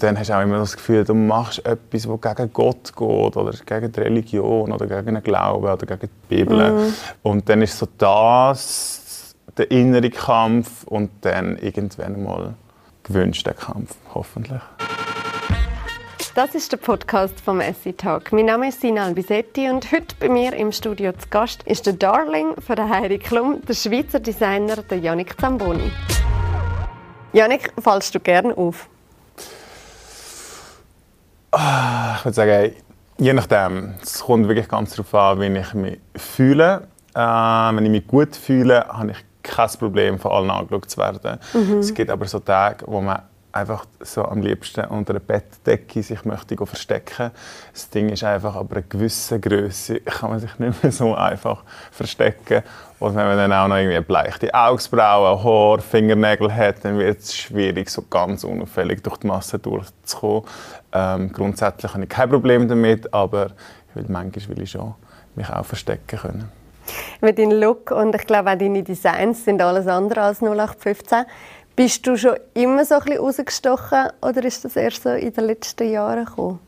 Und dann hast du auch immer das Gefühl, du machst etwas, das gegen Gott geht oder gegen die Religion oder gegen den Glauben oder gegen die Bibel. Mhm. Und dann ist so das der innere Kampf und dann irgendwann mal gewünscht der Kampf, hoffentlich. Das ist der Podcast vom Essie Talk. Mein Name ist Sina Albisetti und heute bei mir im Studio zu Gast ist der Darling von der Heidi Klum, der Schweizer Designer, der Yannick Zamboni. Yannick, fallst du gerne auf? Ah, ich würde sagen, je nachdem. Es kommt wirklich ganz darauf an, wie ich mich fühle. Äh, wenn ich mich gut fühle, habe ich kein Problem, von allen angeschaut zu werden. Mhm. Es gibt aber so Tage, wo man einfach so am liebsten unter einer Bettdecke sich möchte verstecken. Das Ding ist einfach, aber eine gewisse Größe kann man sich nicht mehr so einfach verstecken. Und wenn man dann auch noch irgendwie bleichte Augenbrauen, Haar, Fingernägel hat, dann wird es schwierig, so ganz unauffällig durch die Masse durchzukommen. Ähm, grundsätzlich habe ich kein Problem damit, aber ich will, manchmal will ich schon mich auch verstecken können. Mit deinem Look und ich glaube auch deine Designs sind alles andere als 0815. Bist du schon immer so ein bisschen rausgestochen oder ist das erst so in den letzten Jahren gekommen?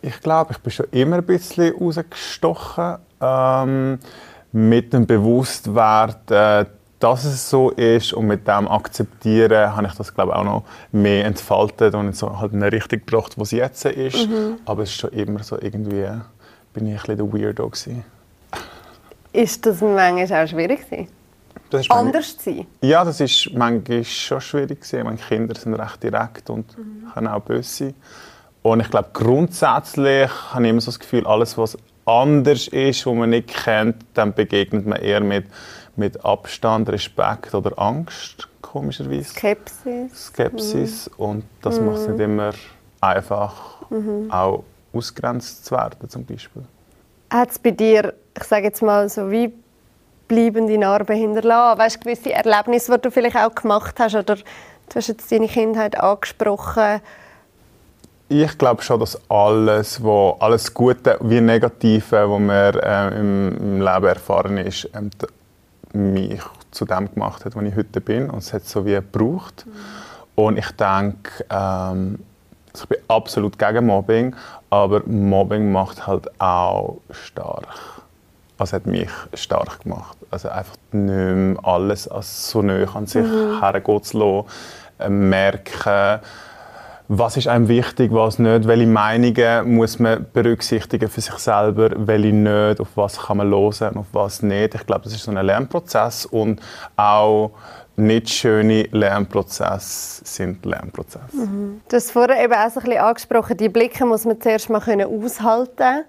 Ich glaube, ich bin schon immer ein bisschen rausgestochen. Ähm, mit dem Bewusstwerden, dass es so ist und mit dem Akzeptieren habe ich das glaube ich, auch noch mehr entfaltet und so halt in eine Richtung gebracht, wo es jetzt ist. Mhm. Aber es ist schon immer so irgendwie, bin ich ein bisschen der Weirdo gewesen. Ist das manchmal auch schwierig gewesen? Das anders zu sein? Ja, das ist manchmal schon schwierig gewesen. Meine Kinder sind recht direkt und mhm. können auch böse sein. Und ich glaube, grundsätzlich habe ich immer so das Gefühl, alles, was anders ist, was man nicht kennt, dann begegnet man eher mit, mit Abstand, Respekt oder Angst, komischerweise. Skepsis. Skepsis. Mhm. Und das mhm. macht es nicht immer einfach, mhm. auch ausgrenzt zu werden, zum Beispiel. Hat es bei dir, ich sage jetzt mal so wie bleibende Narben hinterlassen? Weißt du, gewisse Erlebnisse, die du vielleicht auch gemacht hast oder du hast jetzt deine Kindheit angesprochen. Ich glaube schon, dass alles, wo, alles Gute wie Negative, was man äh, im, im, Leben erfahren ist, ähm, mich zu dem gemacht hat, wo ich heute bin. Und es hat so wie gebraucht. Mhm. Und ich denke, ähm, ich bin absolut gegen Mobbing, aber Mobbing macht halt auch stark also hat mich stark gemacht. Also einfach nicht mehr alles als so nah an sich mhm. hergehen zu lassen, äh, merken, was ist einem wichtig, was nicht, welche Meinungen muss man berücksichtigen für sich selber, welche nicht, auf was kann man hören, auf was nicht. Ich glaube, das ist so ein Lernprozess und auch nicht schöne Lernprozesse sind Lernprozesse. Mhm. Du hast vorher eben auch so ein bisschen angesprochen, die Blicke muss man zuerst mal aushalten können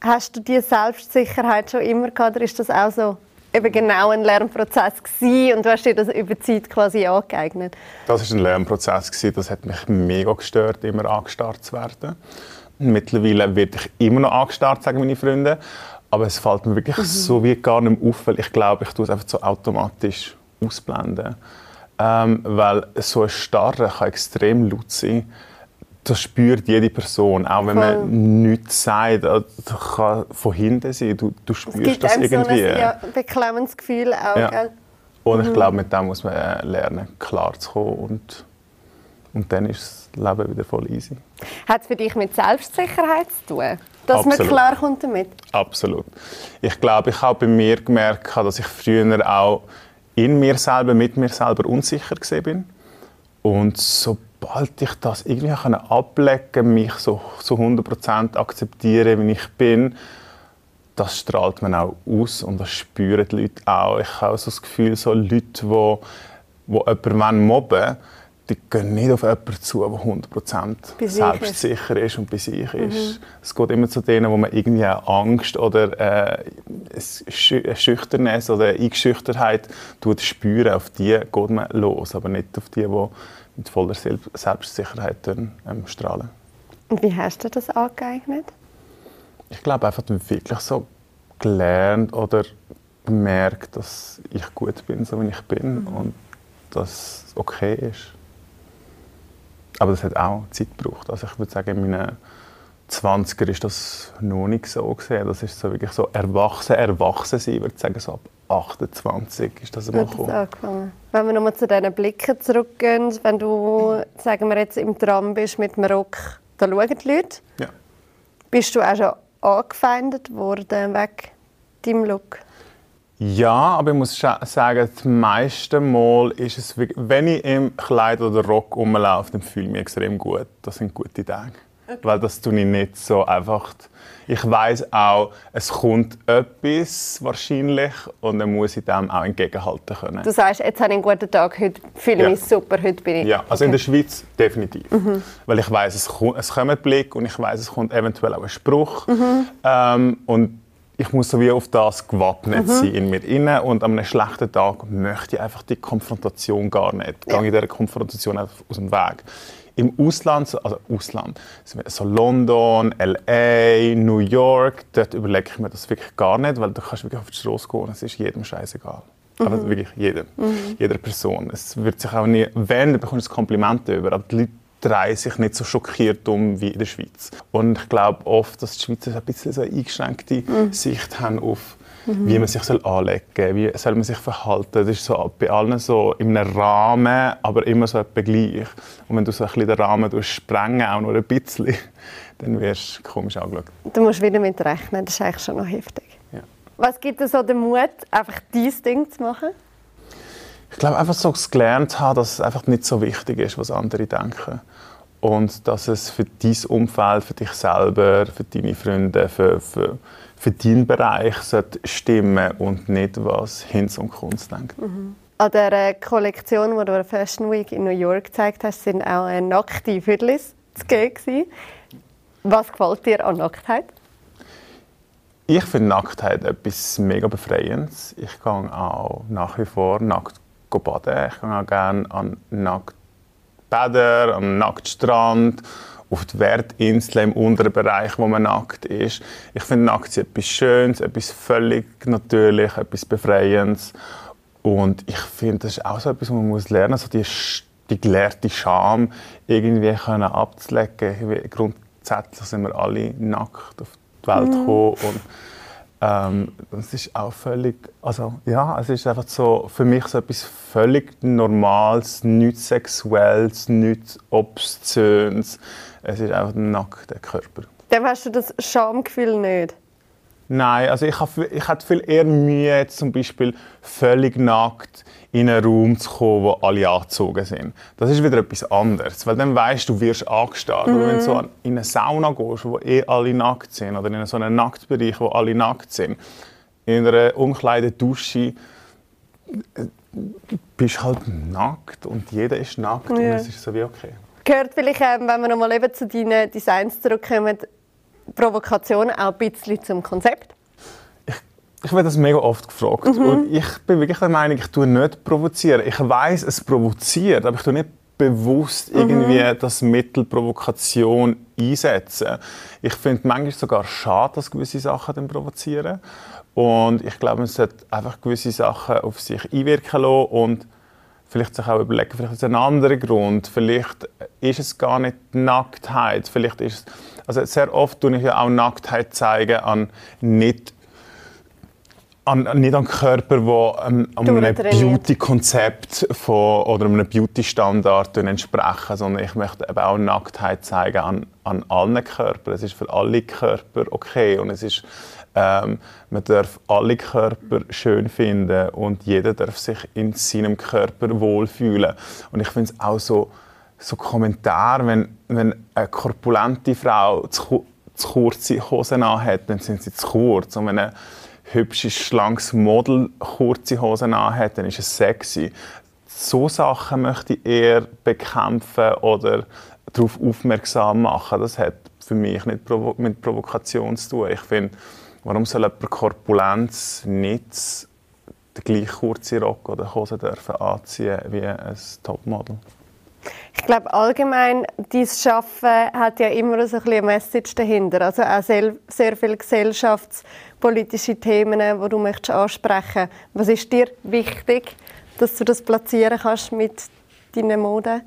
Hast du diese Selbstsicherheit schon immer gehabt oder ist das auch so eben genau ein Lernprozess gewesen und du hast dir das über die Zeit quasi angeeignet? Das ist ein Lernprozess gewesen. Das hat mich mega gestört, immer angestarrt zu werden. Mittlerweile werde ich immer noch angestarrt, sagen meine Freunde. Aber es fällt mir wirklich mhm. so wie gar nicht auf, weil ich glaube, ich tue es einfach so automatisch ausblenden. Ähm, weil so ein Starren kann extrem laut sein das spürt jede Person, auch wenn Voll. man nichts sagt, das kann von hinten sein, du, du spürst das irgendwie. Es gibt so ein ja, beklemmendes Gefühl auch, ja. Und ich mhm. glaube, mit dem muss man äh, lernen, klar zu kommen und, und dann ist das Leben wieder voll easy. Hat es für dich mit Selbstsicherheit zu tun? Dass Absolut. man klar kommt damit? Absolut. Ich glaube, ich habe bei mir gemerkt, dass ich früher auch in mir selber, mit mir selber unsicher bin. Und so sobald ich das irgendwie ablegen mich so, so 100% akzeptieren, wie ich bin, das strahlt man auch aus und das spüren die Leute auch. Ich habe so das Gefühl, so Leute, die, wo, wo jemanden mobben die gehen nicht auf jemanden zu, der 100% selbstsicher ist und bei sich ist. Mhm. Es geht immer zu denen, wo man irgendwie Angst oder äh, eine Schüchterness oder eine Eingeschüchtertheit spüren. Auf die geht man los, aber nicht auf die, die mit voller Selbstsicherheit dann, ähm, strahlen. Und wie hast du das angeeignet? Ich glaube einfach wirklich so gelernt oder gemerkt, dass ich gut bin, so wie ich bin mhm. und dass es okay ist. Aber das hat auch Zeit gebraucht. Also ich würde sagen, in meinen 20er ist das noch nicht so gesehen. Das ist so wirklich so erwachsen, erwachsen sein, würde ich sagen, so ab 28 ist das einmal gekommen. angefangen. Wenn wir nochmal zu diesen Blicken zurückgehen, wenn du, sagen wir jetzt, im Tram bist mit dem Rock, da schauen die Leute. Ja. Bist du auch schon angefeindet worden wegen deinem Look? Ja, aber ich muss sagen, das meiste Mal ist es, wenn ich im Kleid oder Rock rumlaufe, dann fühle ich mich extrem gut. Das sind gute Tage. Okay. Weil das tue ich nicht so einfach. Ich weiß auch, es kommt etwas wahrscheinlich und dann muss ich dem auch entgegenhalten können. Du sagst, jetzt habe ich einen guten Tag, heute fühle ich ja. mich super, heute bin ich... Ja, also okay. in der Schweiz definitiv. Mhm. Weil ich weiß, es, kommt, es kommt ein Blick und ich weiß, es kommt eventuell auch ein Spruch. Mhm. Ähm, und ich muss so wie auf das gewappnet mhm. sein in mir inne und an einem schlechten Tag möchte ich einfach die Konfrontation gar nicht. Ja. Gehe ich dieser Konfrontation aus dem Weg im Ausland, also Ausland, so London, LA, New York, dort überlege ich mir das wirklich gar nicht, weil du kannst wirklich auf die Straße gehen und es ist jedem scheißegal. Mhm. Aber wirklich jedem, mhm. jeder Person. Es wird sich auch nie, wenn, dann bekommst du Komplimente über, aber die Leute drehen sich nicht so schockiert um wie in der Schweiz. Und ich glaube oft, dass die Schweizer ein bisschen so eine eingeschränkte mhm. Sicht haben auf mhm. wie man sich soll anlegen soll, wie soll man sich verhalten. Das ist so bei allen so in einem Rahmen, aber immer so etwa gleich. Und wenn du so ein bisschen den Rahmen sprengen, auch nur ein bisschen, dann wirst du komisch angeschaut. Du musst wieder mit rechnen, das ist eigentlich schon noch heftig. Ja. Was gibt dir so den Mut, einfach dieses Ding zu machen? Ich glaube, einfach so gelernt haben, dass es einfach nicht so wichtig ist, was andere denken. Und dass es für dein Umfeld, für dich selber, für deine Freunde, für, für für deinen Bereich stimmen und nicht, was Hinz und Kunst denkt. Mhm. An der Kollektion, die du an der Fashion Week in New York gezeigt hast, sind auch nackte Viertlis zu gehen. Was gefällt dir an Nacktheit? Ich finde Nacktheit etwas mega Befreiendes. Ich gehe auch nach wie vor nackt baden. Ich gehe auch gerne an nackt Bäder, am Nacktstrand auf die Wertinsel im unteren Bereich, wo man nackt ist. Ich finde nackt ist etwas Schönes, etwas völlig natürlich, etwas Befreiendes. Und ich finde, das ist auch so etwas, was man muss lernen muss, also die, die gelehrte Scham irgendwie können abzulegen. Grundsätzlich sind wir alle nackt auf die Welt mhm. gekommen. Und ähm, das ist auch völlig, also ja, es ist einfach so für mich so etwas völlig Normales, nichts Sexuelles, nichts Obszönes. Es ist einfach ein nackter Körper. Dann hast du das Schamgefühl nicht? Nein, also ich, habe, ich hatte viel eher Mühe, zum Beispiel völlig nackt in einen Raum zu kommen, wo alle angezogen sind. Das ist wieder etwas anderes, weil dann weißt du, wirst angestarrt. Mhm. wenn du so in eine Sauna gehst, wo eh alle nackt sind, oder in so einen Nacktbereich, wo alle nackt sind, in einer Umkleidedusche, äh, bist du halt nackt und jeder ist nackt ja. und es ist so wie okay. Gehört vielleicht, ähm, wenn wir nochmal eben zu deinen Designs zurückkommen, Provokation auch ein bisschen zum Konzept? Ich werde das mega oft gefragt. Mhm. Und ich bin wirklich der Meinung, ich tue nicht provozieren. Ich weiß, es provoziert, aber ich tue nicht bewusst mhm. irgendwie mhm. das Mittel Provokation einsetzen. Ich finde manchmal sogar schade, dass gewisse Sachen dann provozieren. Und ich glaube, man sollte einfach gewisse Sachen auf sich einwirken lassen und vielleicht sich auch überlegen, vielleicht ist es ein anderer Grund. Vielleicht ist es gar nicht Nacktheit. Vielleicht ist es, also sehr oft tue ich ja auch Nacktheit zeigen an nicht an, nicht an Körper, die ähm, einem Beauty-Konzept oder einem Beauty-Standard entsprechen, sondern ich möchte eben auch Nacktheit zeigen an, an allen Körpern. Es ist für alle Körper okay und es ist, ähm, man darf alle Körper schön finden und jeder darf sich in seinem Körper wohlfühlen. Und ich finde es auch so, so Kommentare, wenn, wenn eine korpulente Frau zu, zu kurze Hosen anhat, dann sind sie zu kurz. Und wenn eine hübsches, schlankes Model kurze Hosen anhat, dann ist es sexy. So Sachen möchte ich eher bekämpfen oder darauf aufmerksam machen. Das hat für mich nicht mit Provokation zu tun. Ich finde, warum soll jemand Korpulenz nicht den gleichen kurzen Rock oder Hose dürfen anziehen wie ein Topmodel? Ich glaube allgemein, dieses Schaffen hat ja immer so ein bisschen eine Message dahinter. Also auch sehr, viele gesellschaftspolitische Themen, die du möchtest ansprechen. Was ist dir wichtig, dass du das platzieren kannst mit deiner Mode?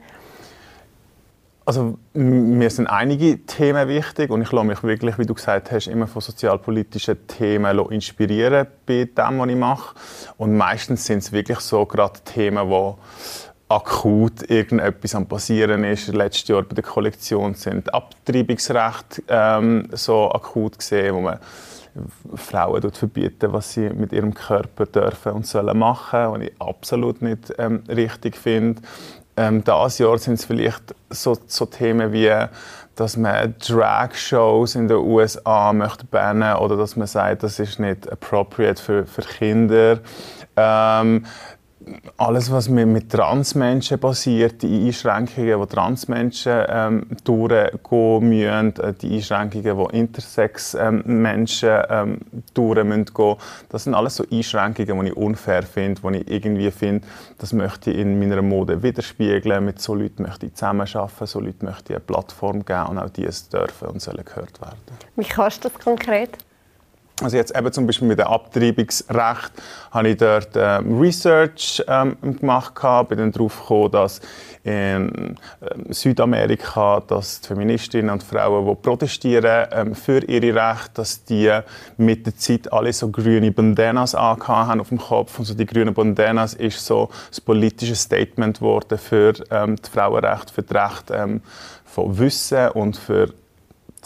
Also mir sind einige Themen wichtig und ich lasse mich wirklich, wie du gesagt hast, immer von sozialpolitischen Themen inspirieren bei dem, was ich mache. Und meistens sind es wirklich so gerade Themen, wo akut irgendetwas am passieren ist. Letztes Jahr bei der Kollektion sind Abtreibungsrecht ähm, so akut gesehen, wo man Frauen verbieten, was sie mit ihrem Körper dürfen und sollen machen, was ich absolut nicht ähm, richtig finde. Ähm, dieses Jahr sind es vielleicht so, so Themen wie, dass man Drag-Shows in den USA möchte bannen oder dass man sagt, das ist nicht appropriate für, für Kinder. Ähm, alles, was mit, Transmenschen passiert, die Einschränkungen, die Transmenschen ähm, durchgehen müssen, äh, die Einschränkungen, die Intersex-Menschen ähm, durch müssen das sind alles so Einschränkungen, die ich unfair finde, die ich irgendwie finde, das möchte ich in meiner Mode widerspiegeln, mit so Leuten möchte ich zusammenarbeiten, so Leuten möchte ich eine Plattform geben und auch die dürfen und sollen gehört werden. Wie kannst du das konkret? Also jetzt eben zum Beispiel mit dem Abtreibungsrecht habe ich dort ähm, Research ähm, gemacht, bin dann darauf gekommen, dass in ähm, Südamerika, dass die Feministinnen und Frauen, die protestieren ähm, für ihre Rechte, dass die mit der Zeit alle so grüne Bandanas haben auf dem Kopf. Und so die grünen Bandanas ist so das politische Statement geworden für ähm, die Frauenrechte, für das Recht ähm, von Wissen und für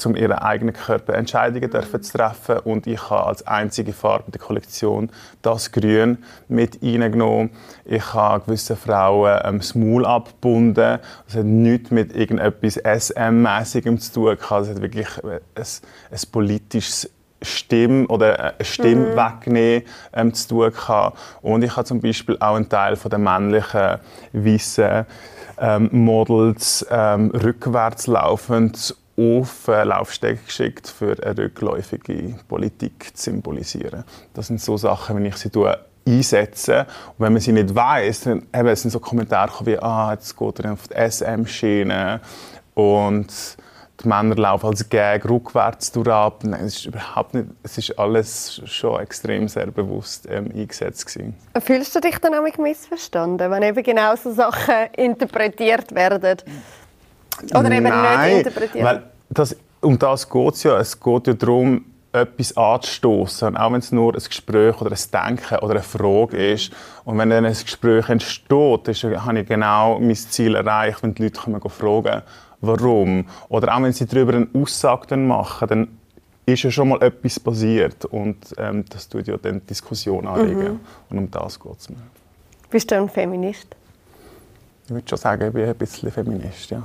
um ihren eigenen Körper Entscheidungen dürfen zu treffen. Und ich habe als einzige Farbe der Kollektion das Grün mit reingenommen. Ich habe gewisse Frauen ähm, das Maul abgebunden. Das hat nichts mit irgendetwas SM-mäßigem zu tun. Es hat wirklich ein, ein politisches Stimme oder eine Stimme mhm. wegnehmen ähm, zu tun gehabt. Und ich habe zum Beispiel auch einen Teil von der männlichen weißen ähm, Models ähm, rückwärts laufend auf äh, Laufsteg geschickt, für eine rückläufige Politik zu symbolisieren. Das sind so Sachen, wenn ich sie einsetze. Und wenn man sie nicht weiß, dann eben, sind so Kommentare wie, ah, jetzt geht er auf die SM-Schiene und die Männer laufen als Gag rückwärts durch ab. Nein, es ist überhaupt nicht, es ist alles schon extrem sehr bewusst ähm, eingesetzt gewesen. Fühlst du dich dann auch missverstanden, wenn eben genau so Sachen interpretiert werden? Oder eben Nein, nicht interpretieren? Weil das, um das geht es ja. Es geht ja darum, etwas anzustoßen, auch wenn es nur ein Gespräch oder ein Denken oder eine Frage ist. Und wenn dann ein Gespräch entsteht, ist, habe ich genau mein Ziel erreicht, wenn die Leute kommen fragen, warum. Oder auch wenn sie darüber eine Aussage machen, dann ist ja schon mal etwas passiert. Und ähm, das tut ja dann die Diskussion anregen. Mhm. Und um das geht es mir. Bist du ein Feminist? Ich würde schon sagen, ich bin ein bisschen Feminist, ja.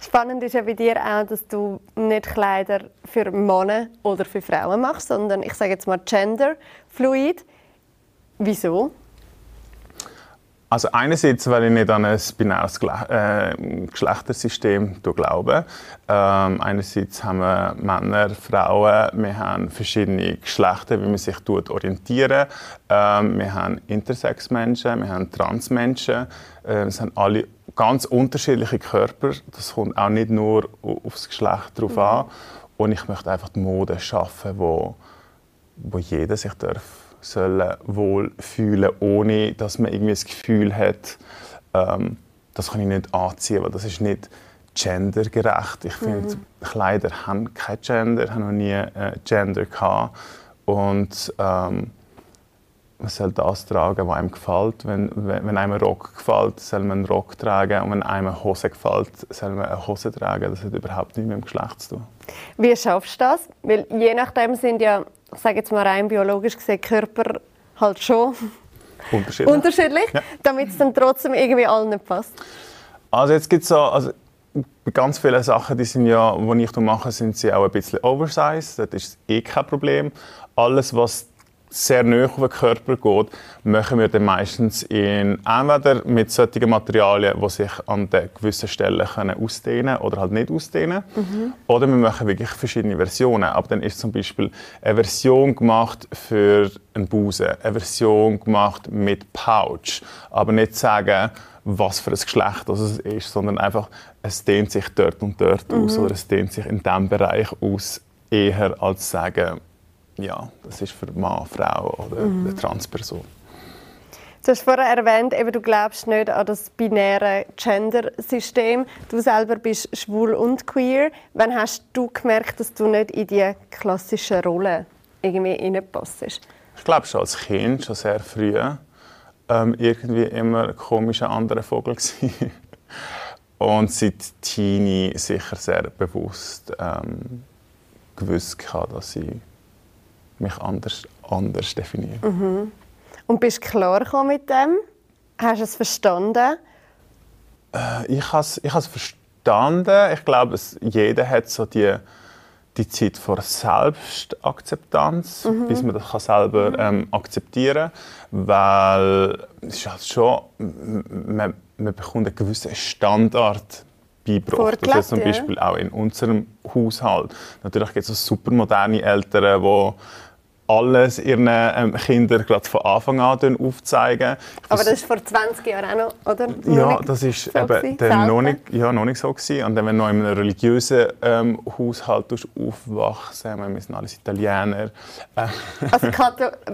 Spannend ist ja bei dir auch, dass du nicht Kleider für Männer oder für Frauen machst, sondern ich sage jetzt mal genderfluid. Wieso? Also einerseits, weil ich nicht an ein binäres äh, Geschlechtersystem glaube. Ähm, einerseits haben wir Männer, Frauen, wir haben verschiedene Geschlechter, wie man sich orientieren. Ähm, wir haben Intersex-Menschen, wir haben Trans-Menschen. Äh, es haben alle ganz unterschiedliche Körper. Das kommt auch nicht nur aufs Geschlecht drauf mhm. an. Und ich möchte einfach die Mode schaffen, wo, wo jeder sich darf sollen wohl fühlen, ohne dass man irgendwie das Gefühl hat, ähm, das kann ich nicht anziehen, weil das ist nicht gendergerecht. Ich mhm. finde, Kleider haben kein Gender, haben noch nie äh, Gender gehabt. Und ähm, man soll das tragen, was einem gefällt. Wenn, wenn einem ein Rock gefällt, soll man einen Rock tragen. Und wenn einem eine Hose gefällt, soll man eine Hose tragen. Das hat überhaupt nichts mit dem Geschlecht zu tun. Wie schaffst du das? Weil je nachdem sind ja ich sage jetzt mal rein biologisch gesehen, Körper halt schon unterschiedlich, unterschiedlich ja. damit es dann trotzdem irgendwie allen nicht passt? Also jetzt gibt so, also ganz viele Sachen, die sind ja, die ich mache, sind sie auch ein bisschen oversized. Das ist eh kein Problem. Alles, was sehr nah auf den Körper geht, machen wir dann meistens in, entweder mit solchen Materialien, die sich an den gewissen Stellen können ausdehnen oder halt nicht ausdehnen mhm. Oder wir machen wirklich verschiedene Versionen. Aber dann ist zum Beispiel eine Version gemacht für einen Busen, eine Version gemacht mit Pouch. Aber nicht sagen, was für ein Geschlecht das ist, sondern einfach, es dehnt sich dort und dort mhm. aus oder es dehnt sich in diesem Bereich aus, eher als sagen, ja, das ist für Mann, Frau oder mhm. eine Transperson. Du hast vorher erwähnt, eben, du glaubst nicht an das binäre Gender-System. Du selber bist schwul und queer. Wann hast du gemerkt, dass du nicht in die klassischen Rollen irgendwie reinpasst? Ich glaube schon als Kind, schon sehr früh, ähm, irgendwie immer ein komischer anderer Vogel. Und seit Teenie sicher sehr bewusst ähm, gewusst hatte, dass ich mich anders, anders definiere. Mhm. Und bist du klar mit dem? Hast du es verstanden? Äh, ich habe es ich verstanden. Ich glaube, es, jeder hat so die, die Zeit vor Selbstakzeptanz, mhm. bis man das kann selber mhm. ähm, akzeptieren kann. Weil es ist halt schon, man, man bekommt einen gewissen Standard beigebracht. Also zum Beispiel auch in unserem Haushalt. Natürlich gibt es so super moderne Eltern, die alles ihren ähm, Kindern gerade von Anfang an aufzeigen. Aber das war vor 20 Jahren auch noch, oder? ja, das ist so eben dann noch nicht, ja, noch nicht so gewesen. Und dann, wenn du noch in einem religiösen ähm, Haushalt aufwachsen, wir sind alles Italiener. Äh, also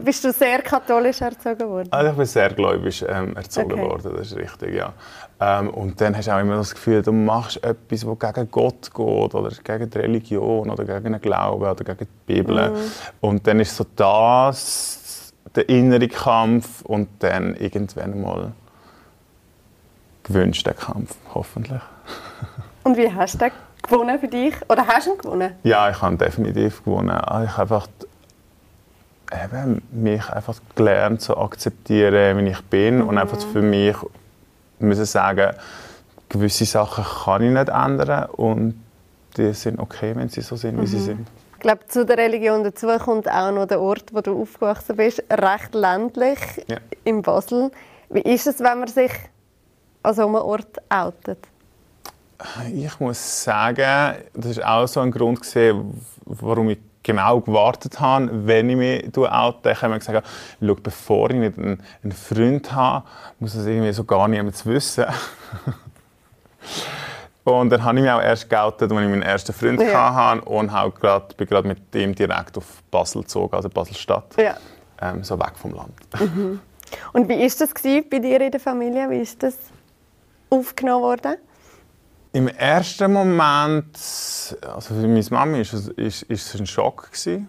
bist du sehr katholisch erzogen worden? Also ich bin sehr gläubig ähm, erzogen okay. worden, das ist richtig, ja. Ähm, und dann hast du auch immer das Gefühl, du machst etwas, das gegen Gott geht oder gegen die Religion oder gegen den Glauben oder gegen die Bibel. Mm. Und dann ist so das der innere Kampf und dann irgendwann mal gewünscht der Kampf, hoffentlich. Und wie hast du den gewonnen für dich? Oder hast du ihn gewonnen? Ja, ich habe definitiv gewonnen. Ah, ich habe einfach eben, mich einfach gelernt zu akzeptieren, wie ich bin mhm. und einfach für mich müssen sagen, gewisse Sachen kann ich nicht ändern und die sind okay, wenn sie so sind, wie mhm. sie sind. Ich glaube, zu der Religion dazu kommt auch noch der Ort, wo du aufgewachsen bist, recht ländlich ja. in Basel. Wie ist es, wenn man sich an so einem Ort outet? Ich muss sagen, das war auch so ein Grund, gewesen, warum ich genau gewartet habe, wenn ich mich oute. Ich habe mir gesagt, schau, bevor ich nicht einen, einen Freund habe, muss das irgendwie so gar niemand wissen. und dann habe ich mich auch erst geoutet, als ich meinen ersten Freund ja. hatte und auch grad, bin gerade mit ihm direkt auf Basel gezogen, also Basel-Stadt. Ja. Ähm, so weg vom Land. Mhm. Und wie war das bei dir in der Familie? Wie ist das aufgenommen worden? Im ersten Moment, also für meine Mami ist es, ist, ist es ein Schock gewesen.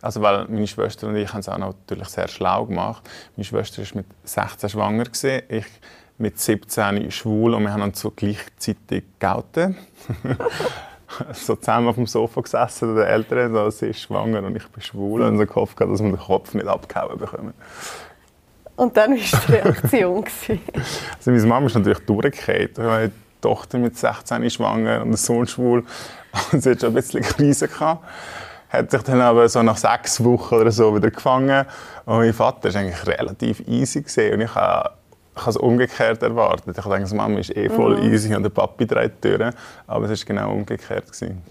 Also weil meine Schwester und ich haben es auch natürlich sehr schlau gemacht. Meine Schwester ist mit 16 schwanger gewesen, ich mit 17 schwul und wir haben uns so gleichzeitig geoutet. so zusammen auf dem Sofa gesessen, der Eltern, so, sie ist schwanger und ich bin schwul und so gehofft, dass wir den Kopf nicht abgehauen bekommen. Und dann war die Reaktion. also meine Mama ist natürlich durchgefallen. Tochter mit 16 schwanger und der Sohn schwul. Und sie hat schon ein bisschen Krise gehabt. Hat sich dann aber so nach sechs Wochen oder so wieder gefangen. Und mein Vater war eigentlich relativ easy. Gewesen. Und ich habe ich habe es umgekehrt erwartet. Ich dachte, Mama ist eh voll mhm. easy und der Papi dreht die Türen. Aber es war genau umgekehrt. Gewesen.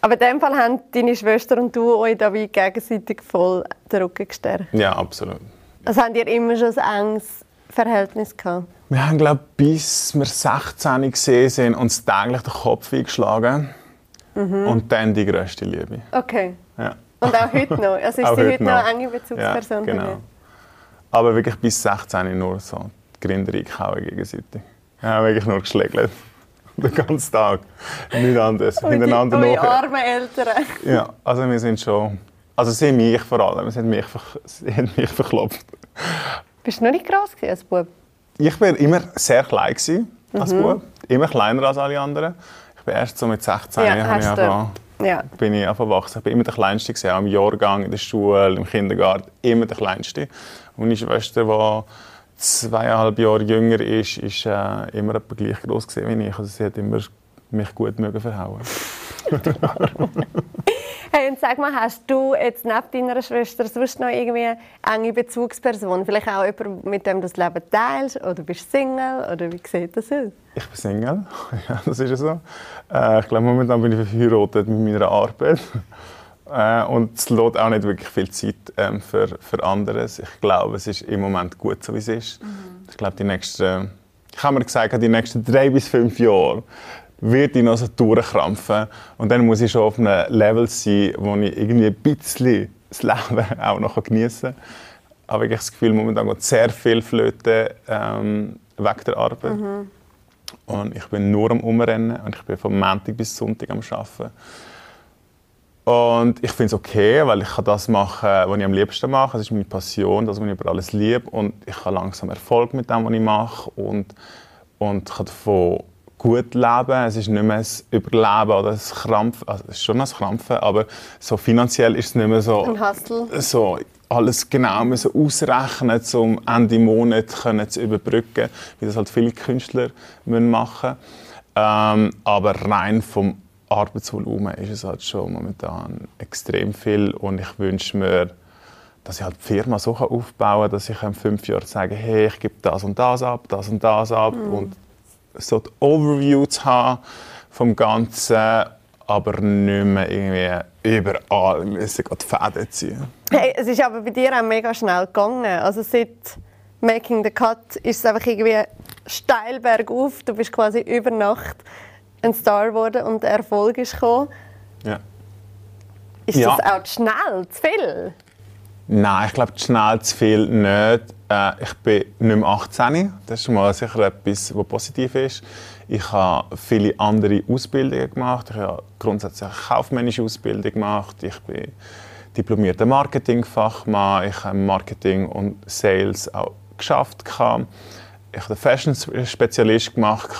Aber in dem Fall haben deine Schwester und du euch da wie gegenseitig voll den Rücken gestärkt? Ja, absolut. Also habt ihr immer schon ein enges Verhältnis gehabt? Wir haben, glaube bis wir 16 gesehen sind, uns täglich den Kopf eingeschlagen. Mhm. Und dann die grösste Liebe. Okay. Ja. Und auch heute noch? Also ist sie heute noch eine enge Bezugsperson? Ja, genau. Aber wirklich bis 16 nur so die Grinde reingehauen gegenseitig. Ja, wirklich nur geschlägelt. Den ganzen Tag. Nicht anders. Und Hintereinander die, arme Eltern. Ja, also wir sind schon... Also sie mich vor allem. Sie haben mich, sie haben mich verklopft. Bist du noch nicht groß als Bub? Ich war immer sehr klein gewesen, als mhm. Bub. Immer kleiner als alle anderen. Ich bin erst so mit 16 ja, habe ich einfach, ja. bin ich aufgewachsen. Ich war immer der Kleinste, gewesen, auch im Jahrgang, in der Schule, im Kindergarten. Immer der Kleinste. Und meine Schwester, die zweieinhalb Jahre jünger ist, ist äh, immer gleich groß wie ich. Also sie hat immer mich gut mögen verhauen. hey, und sag mal, hast du jetzt neben deiner Schwester sonst noch irgendwie eine enge Bezugsperson? Vielleicht auch jemand, mit dem du das Leben teilst? Oder bist du Single? Oder wie sieht das aus? Ich bin Single, ja, das ist so. Äh, ich glaube, momentan bin ich verheiratet mit meiner Arbeit. Äh, und es lässt auch nicht wirklich viel Zeit ähm, für, für anderes. Ich glaube, es ist im Moment gut, so wie es ist. Mhm. Ich glaube, die nächsten, ich habe mir gesagt, die nächsten drei bis fünf Jahre wird ich noch so durchkrampfen. Und dann muss ich schon auf einem Level sein, wo ich irgendwie ein bisschen das Leben auch noch geniessen kann. habe wirklich das Gefühl, momentan geht sehr viel Flöte ähm, weg der Arbeit. Mhm. Und ich bin nur am Umrennen und ich bin von Montag bis Sonntag am Arbeiten. Und ich finde es okay, weil ich kann das machen, was ich am liebsten mache. Das ist meine Passion, das, was ich über alles liebe. Und ich habe langsam Erfolg mit dem, was ich mache. Und, und kann davon gut leben. Es ist nicht mehr ein Überleben oder ein Krampfen. Also es ist schon ein Krampfen, aber so finanziell ist es nicht mehr so... Ein Hustle. So, alles genau müssen ausrechnen, um Ende Monat können zu überbrücken, wie das halt viele Künstler machen müssen. Ähm, aber rein vom Arbeitsvolumen ist es halt schon momentan extrem viel und ich wünsche mir, dass ich halt die Firma so aufbauen kann, dass ich in fünf Jahren sage, hey, ich gebe das und das ab, das und das ab mhm. und so die Overview zu haben vom Ganzen, aber nicht mehr irgendwie überall müssen die Fäden ziehen. Hey, es ist aber bei dir auch mega schnell gegangen. Also seit Making the Cut ist es einfach irgendwie steil bergauf. Du bist quasi über Nacht ein Star geworden und der Erfolg ist gekommen. Ja. Ist ja. das auch zu schnell, zu viel? Nein, ich glaube, zu schnell zu viel nicht. Äh, ich bin nicht mehr 18. Das ist mal sicher etwas, was positiv ist. Ich habe viele andere Ausbildungen gemacht. Ich habe grundsätzlich eine kaufmännische Ausbildung gemacht. Ich bin diplomierter Marketingfachmann. Ich habe Marketing und Sales auch geschafft. Ich habe einen Fashion-Spezialist gemacht.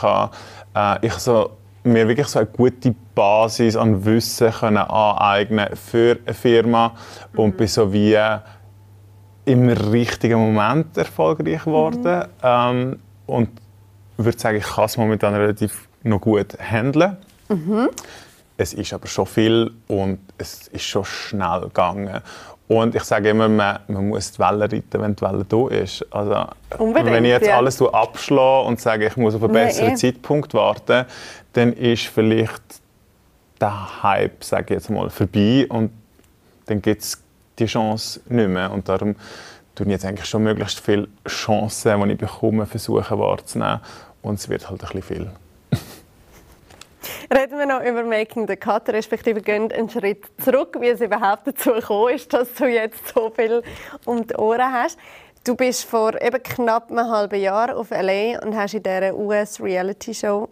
Äh, ich habe so mir wirklich so eine gute Basis an Wissen können aneignen für eine Firma mhm. und bin so wie im richtigen Moment erfolgreich geworden. Mhm. Ähm, und würde sagen, ich kann es momentan relativ noch gut handeln. Mhm. Es ist aber schon viel und es ist schon schnell gegangen. Und ich sage immer, man, man muss die Welle reiten, wenn die Welle da ist. Also, wenn ich jetzt ja. alles abschlage und sage, ich muss auf einen besseren nee, Zeitpunkt warten, dann ist vielleicht der Hype, sage ich jetzt mal, vorbei und dann gibt es die Chance nicht mehr. Und darum tue ich jetzt eigentlich schon möglichst viele Chancen, die ich bekomme, versuchen wahrzunehmen. Und es wird halt ein bisschen viel. Reden wir noch über Making the Cut, respektive gehen einen Schritt zurück, wie es überhaupt dazu gekommen ist, dass du jetzt so viel um die Ohren hast. Du bist vor eben knapp einem halben Jahr auf L.A. und hast in dieser US-Reality-Show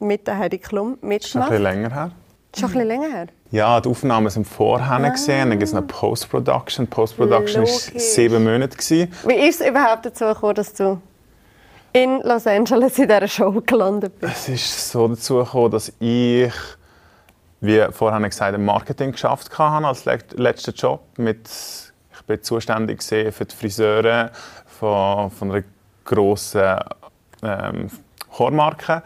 mit der Heidi Klum mitgemacht. Schon ein bisschen länger her. Schon ein bisschen länger her? Ja, die Aufnahmen sind vorher ah. gesehen, dann gibt es eine Post-Production. Post-Production war sieben Monate. Gewesen. Wie ist es überhaupt dazu gekommen, dass du in Los Angeles in dieser Show gelandet bist? Es ist so dazu gekommen, dass ich, wie vorher gesagt, im Marketing geschafft habe als letzten Job. Mit, ich bin zuständig für die Friseure von, von einer grossen ähm, Chormarke.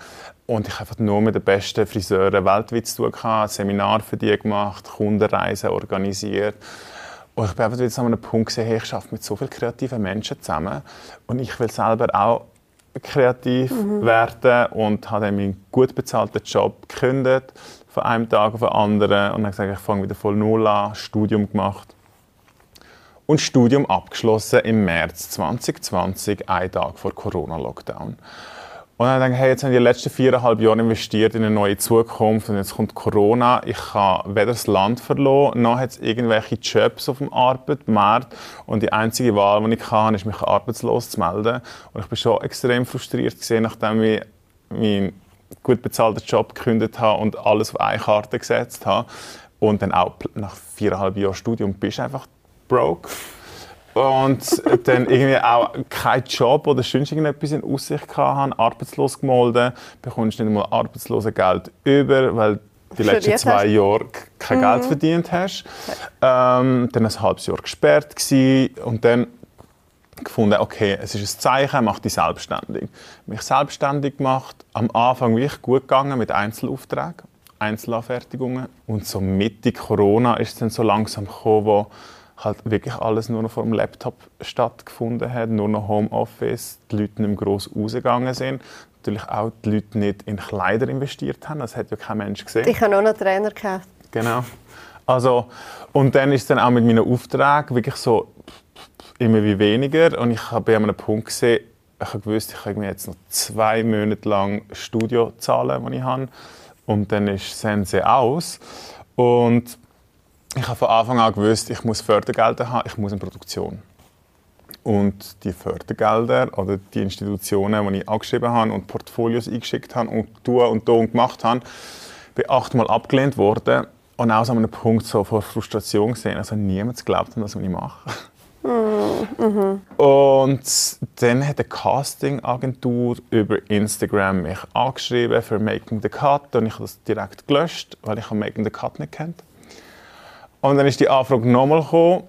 Und ich habe einfach nur mit den besten Friseuren weltweit zu tun gehabt, Seminar für die gemacht, Kundenreisen organisiert. Und ich bin einfach jetzt an einem Punkt gesehen, hey, ich arbeite mit so vielen kreativen Menschen zusammen und ich will selber auch kreativ mhm. werden und habe dann meinen gut bezahlten Job gekündigt, von einem Tag auf den anderen und habe gesagt, ich fange wieder voll null an, Studium gemacht und Studium abgeschlossen im März 2020, einen Tag vor Corona-Lockdown. Und dann denke ich, hey, jetzt habe ich die letzten viereinhalb Jahre investiert in eine neue Zukunft und jetzt kommt Corona. Ich habe weder das Land verloren, noch hat es irgendwelche Jobs auf dem Arbeitsmarkt. Und die einzige Wahl, die ich kann, ist, mich arbeitslos zu melden. Und ich bin schon extrem frustriert gesehen, nachdem ich meinen gut bezahlten Job gekündigt habe und alles auf eine Karte gesetzt habe. Und dann auch nach viereinhalb Jahren Studium bist du einfach broke und dann irgendwie auch keinen Job oder sonst irgendetwas in Aussicht haben, arbeitslos gemeldet, bekommst nicht mal Arbeitslosengeld über, weil die letzten zwei Jahre kein mhm. Geld verdient hast. Ähm, dann ein halbes Jahr gesperrt gewesen, und dann gefunden, okay, es ist ein Zeichen, mach dich selbstständig. Mich selbstständig gemacht, am Anfang wirklich gut gegangen mit Einzelaufträgen, Einzelanfertigungen und so Mitte Corona ist es dann so langsam gekommen, wo halt wirklich alles nur noch vor dem Laptop stattgefunden hat, nur noch Homeoffice, die Leute nicht mehr gross rausgegangen sind. Natürlich auch die Leute nicht in Kleider investiert haben, das hat ja kein Mensch gesehen. Ich habe auch noch Trainer gekauft. Genau. Also, und dann ist es dann auch mit meinen Aufträgen wirklich so immer wie weniger und ich habe an einem Punkt gesehen, ich habe gewusst, ich kann mir jetzt noch zwei Monate lang Studio zahlen, die ich habe und dann ist Sense aus und ich habe von Anfang an gewusst, ich muss Fördergelder haben, ich muss eine Produktion. und die Fördergelder oder die Institutionen, die ich angeschrieben habe und Portfolios eingeschickt habe und tun und tun gemacht habe, bin achtmal abgelehnt worden und auch so an einem Punkt so vor Frustration gesehen. Also niemand glaubt an das, was ich mache. Mhm. Und dann hat eine Castingagentur über Instagram mich angeschrieben für Making the Cut und ich habe das direkt gelöscht, weil ich Making the Cut nicht kennt. Und dann ist die Anfrage nochmal gekommen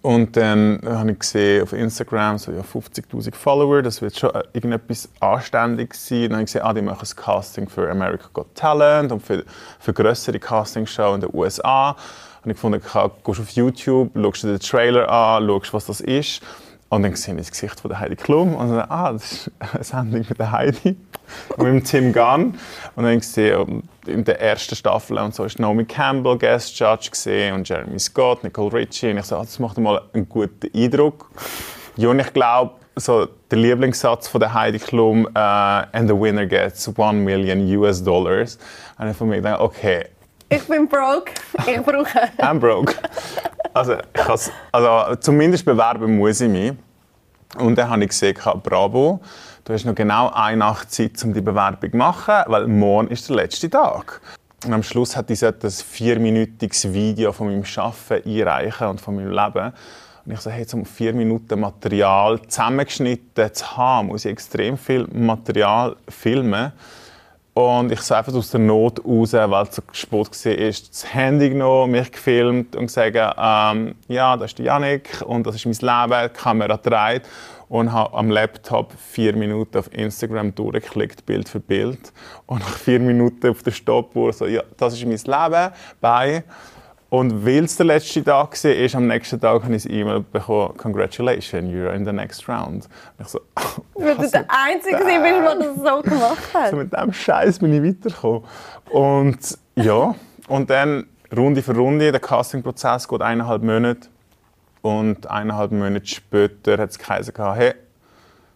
und dann habe ich gesehen auf Instagram so ja, 50'000 Follower, das wird schon irgendetwas anständig sein. Dann habe ich gesehen, ah, die machen ein Casting für America Got Talent und für, für größere Castingshows in den USA. Und ich gefunden, gehst auf YouTube, schaust dir den Trailer an, schaust, was das ist. Und dann sehe ich das Gesicht von der Heidi Klum und dann, ah, das ist eine Sendung mit der Heidi und mit dem Tim Gunn. Und dann gesehen, in der ersten Staffel und so ist Naomi Campbell Guest Judge gesehen und Jeremy Scott, Nicole Richie. Und ich so, ah, das macht mal einen guten Eindruck. Ja, und ich glaube, so der Lieblingssatz von der Heidi Klum, uh, and the winner gets 1 million US Dollars. Und ich von mir gedacht, okay. Ich bin broke, ich brauche. I'm broke. Also, also zumindest bewerben muss ich mich. Und dann habe ich gesehen, bravo, du hast noch genau eine Nacht Zeit, um die Bewerbung zu machen, weil morgen ist der letzte Tag. Und am Schluss hat ich das vierminütiges Video von meinem Arbeiten einreichen und von meinem Leben. Und ich so, hey, um vier Minuten Material zusammengeschnitten zu haben, muss ich extrem viel Material filmen. Und ich so einfach aus der Not raus, weil es so gespot war, das Handy genommen, mich gefilmt und gesagt, ähm, ja, das ist Janik und das ist mein Leben, die Kamera dreht und habe am Laptop vier Minuten auf Instagram durchgeklickt, Bild für Bild. Und nach vier Minuten auf der Stoppuhr so, ja, das ist mein Leben, bye. Und weil es der letzte Tag war, ist am nächsten Tag habe ich ein E-Mail bekommen, «Congratulations, you're in the next round». Und ich so, Weil du der Einzige bist, der das so gemacht hat. So mit dem Scheiß bin ich weitergekommen. Und ja, und dann Runde für Runde, der Castingprozess geht eineinhalb Monate. Und eineinhalb Monate später hat es geheißen, hey,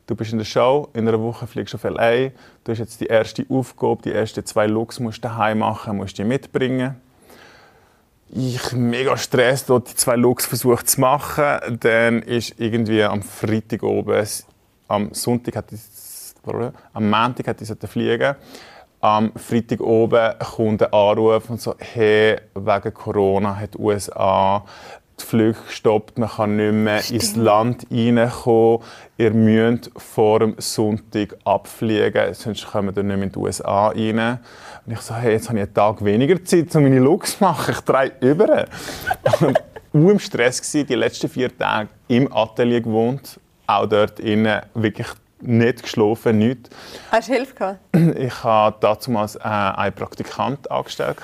du bist in der Show, in einer Woche fliegst du auf L.A., du hast jetzt die erste Aufgabe, die ersten zwei Looks musst du daheim machen, musst du mitbringen ich mega Stress dort die zwei Looks versucht zu machen. Dann ist irgendwie am Freitag oben, am Sonntag hat ich, am Montag hat ich fliegen. Am Freitag oben kommt ein Anruf und so, hey, wegen Corona hat die USA die Flüge gestoppt, man kann nicht mehr Stimmt. ins Land reinkommen. Ihr müsst vor dem Sonntag abfliegen, sonst kommen wir nicht mehr in die USA rein. Und ich so, hey, jetzt habe ich einen Tag weniger Zeit, um meine Looks zu machen. Ich drehe über. und war im Stress, gewesen, die letzten vier Tage im Atelier gewohnt. Auch dort innen wirklich nicht geschlafen, nichts. Hast du Hilfe gehabt? Ich habe damals äh, einen Praktikant angestellt.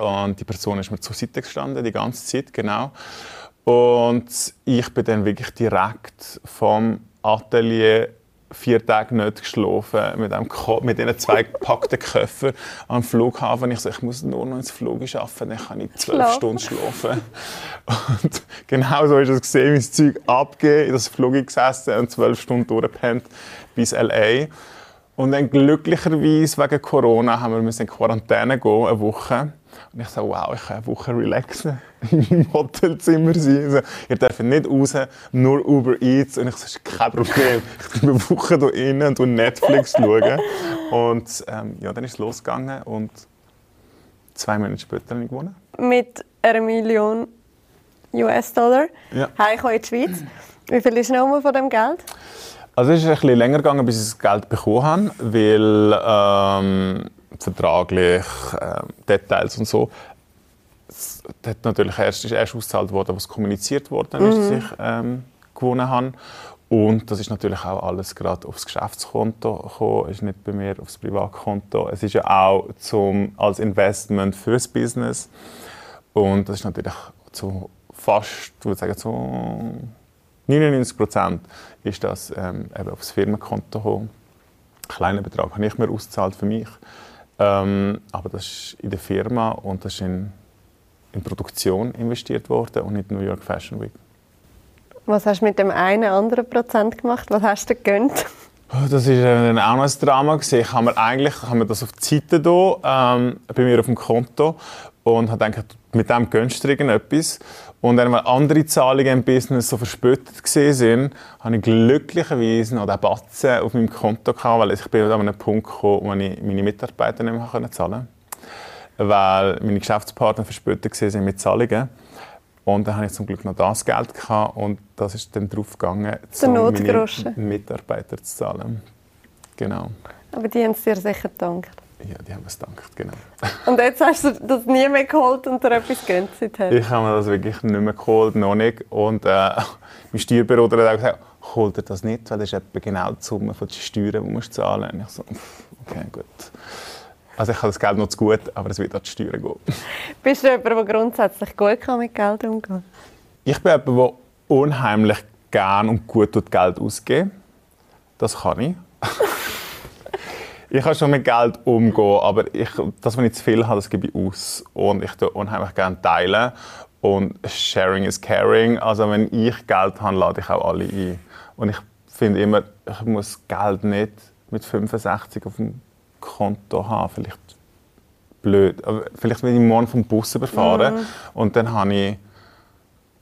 Und die Person ist mir zur Seite gestanden, die ganze Zeit, genau. Und ich bin dann wirklich direkt vom Atelier vier Tage nicht geschlafen mit, einem mit diesen zwei gepackten Köpfen am Flughafen. Ich so, ich muss nur noch ins Flug arbeiten, dann kann ich zwölf Stunden schlafen. Und genau so ist es gesehen, mein Zeug abgegeben, in das Flug gesessen und zwölf Stunden durchgepennt bis L.A. Und dann glücklicherweise wegen Corona haben wir in Quarantäne gehen, eine Woche. Und ich so, wow, ich kann eine Woche relaxen, in meinem Hotelzimmer sein. Also, ihr dürft nicht raus, nur Uber Eats. Und ich so, ist kein Problem. Ich bin eine Woche hier innen und Netflix schauen. Und ähm, ja, dann ist es losgegangen und zwei Monate später habe ich gewonnen. Mit einer Million US-Dollar. Ja. Heimgekommen in die Schweiz. Wie viel ist noch von dem Geld? Also es ist ein bisschen länger gegangen, bis ich das Geld bekommen habe, weil ähm, vertraglich, äh, Details und so. Das hat natürlich erst, ist erst ausgezahlt worden, was kommuniziert wurde, mhm. dass ich ähm, gewonnen habe. Und das ist natürlich auch alles gerade aufs Geschäftskonto gekommen, ist nicht bei mir aufs Privatkonto. Es ist ja auch zum, als Investment fürs Business. Und das ist natürlich zu fast, ich würde sagen, zu 99 Prozent ist das ähm, eben aufs Firmenkonto gekommen. Einen kleinen Betrag habe ich mir ausgezahlt für mich. Ähm, aber das ist in der Firma und das ist in, in Produktion investiert worden und nicht in New York Fashion Week. Was hast du mit dem einen anderen Prozent gemacht? Was hast du gegönnt? Oh, das war auch noch ein Drama. Ich habe mir eigentlich haben wir das auf die Seite hier, ähm, bei mir auf dem Konto. und habe gedacht, mit dem gönnst du irgendetwas. Und dann, weil andere Zahlungen im Business so verspöttet gesehen sind, habe ich glücklicherweise noch den Batzen auf meinem Konto gehabt, weil ich bin an einem Punkt gekommen, wo ich meine Mitarbeiter nicht mehr zahlen konnte. Weil meine Geschäftspartner verspöttet gesehen sind mit Zahlungen. Und dann hatte ich zum Glück noch das Geld gehabt und das ist dann darauf gegangen, um meine Mitarbeiter zu zahlen. Genau. Aber die haben es dir sicher gedankt. Ja, die haben es gedankt, genau. Und jetzt hast du das nie mehr geholt und dir etwas gegönnt seither? Ich habe mir das wirklich nicht mehr geholt, noch nicht. Und äh, mein Steuerberater hat auch gesagt, hol dir das nicht, weil das ist etwa genau die Summe der Steuern, die du zahlen musst. Und ich so, okay, gut. Also ich habe das Geld noch zu gut, aber es wird an die Steuern gehen. Bist du jemand, der grundsätzlich gut kann mit Geld umgehen Ich bin jemand, der unheimlich gerne und gut Geld ausgeben Das kann ich. Ich kann schon mit Geld umgehen, aber ich, das, wenn ich zu viel habe, das gebe ich aus. Und ich tue unheimlich gerne teilen. Und Sharing is Caring. Also wenn ich Geld habe, lade ich auch alle ein. Und ich finde immer, ich muss Geld nicht mit 65 auf dem Konto haben. Vielleicht blöd. Aber vielleicht will ich morgen vom Bus überfahren mhm. und dann habe ich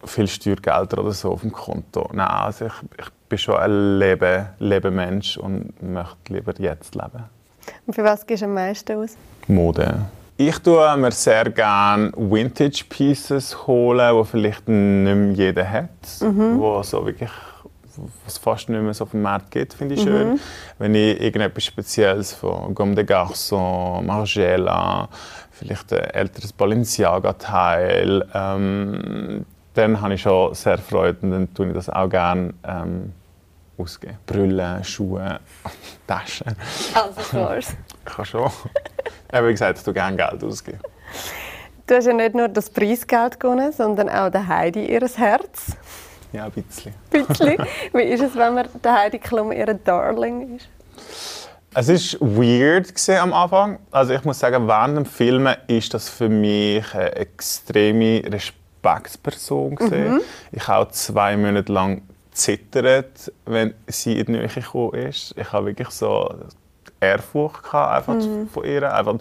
viel Steuergelder oder so auf dem Konto. Nein, also ich, ich bin schon ein Leben, Lebemensch und möchte lieber jetzt leben. Und für was gehst du am meisten aus? Mode. Ich tue mir sehr gerne Vintage Pieces holen, die vielleicht nicht mehr jeder hat, mhm. wo so wirklich was fast nicht mehr so auf dem Markt gibt, finde ich schön. Mhm. Wenn ich irgendetwas Spezielles von Gomme de Garçon, Margiela, vielleicht ein älteres Balenciaga-Teil, ähm, dann habe ich schon sehr Freude und dann tue ich das auch gerne ähm, ausgeben. Brüllen, Schuhe, Taschen. Also klar's. Ich kann schon. Wie gesagt, ich tue gerne Geld ausgeben. Du hast ja nicht nur das Preisgeld gewonnen, sondern auch der Heidi ihres Herz. Ja, ein bisschen. Ein bisschen. Wie ist es, wenn man der Heidi Klum ihr Darling ist? Es war weird am Anfang. Also ich muss sagen, während dem Filmen ist das für mich eine extreme Respektsperson Mhm. Ich habe auch zwei Monate lang zittert, wenn sie in die Nähe gekommen ist. Ich habe wirklich so Ehrfurcht gehabt, einfach mhm. von ihr, einfach